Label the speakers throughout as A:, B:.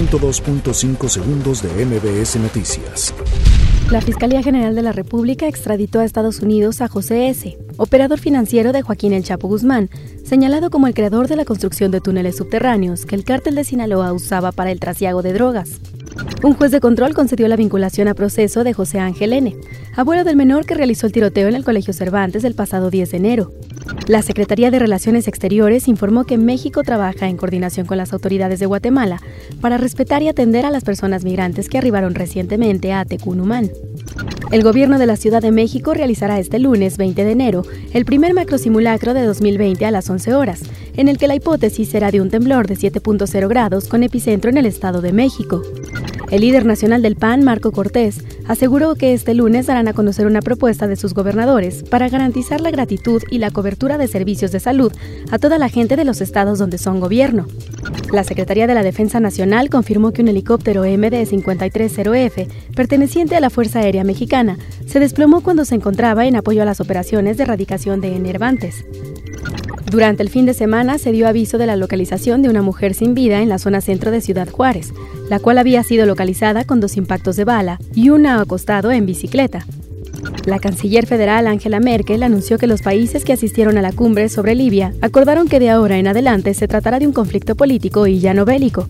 A: 102.5 segundos de MBS Noticias.
B: La Fiscalía General de la República extraditó a Estados Unidos a José S., operador financiero de Joaquín El Chapo Guzmán, señalado como el creador de la construcción de túneles subterráneos que el cártel de Sinaloa usaba para el trasiego de drogas. Un juez de control concedió la vinculación a proceso de José Ángel N., abuelo del menor que realizó el tiroteo en el Colegio Cervantes el pasado 10 de enero. La Secretaría de Relaciones Exteriores informó que México trabaja en coordinación con las autoridades de Guatemala para respetar y atender a las personas migrantes que arribaron recientemente a Tecunumán. El gobierno de la Ciudad de México realizará este lunes 20 de enero el primer macrosimulacro de 2020 a las 11 horas, en el que la hipótesis será de un temblor de 7.0 grados con epicentro en el Estado de México. El líder nacional del PAN, Marco Cortés, aseguró que este lunes darán a conocer una propuesta de sus gobernadores para garantizar la gratitud y la cobertura de servicios de salud a toda la gente de los estados donde son gobierno. La Secretaría de la Defensa Nacional confirmó que un helicóptero MD-530F, perteneciente a la Fuerza Aérea Mexicana, se desplomó cuando se encontraba en apoyo a las operaciones de erradicación de enervantes. Durante el fin de semana se dio aviso de la localización de una mujer sin vida en la zona centro de Ciudad Juárez, la cual había sido localizada con dos impactos de bala y una acostado en bicicleta. La canciller federal Angela Merkel anunció que los países que asistieron a la cumbre sobre Libia acordaron que de ahora en adelante se tratará de un conflicto político y ya no bélico.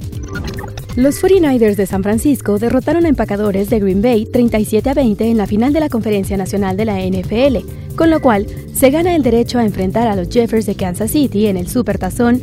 B: Los 49ers de San Francisco derrotaron a empacadores de Green Bay 37 a 20 en la final de la Conferencia Nacional de la NFL, con lo cual se gana el derecho a enfrentar a los Jeffers de Kansas City en el Supertazón.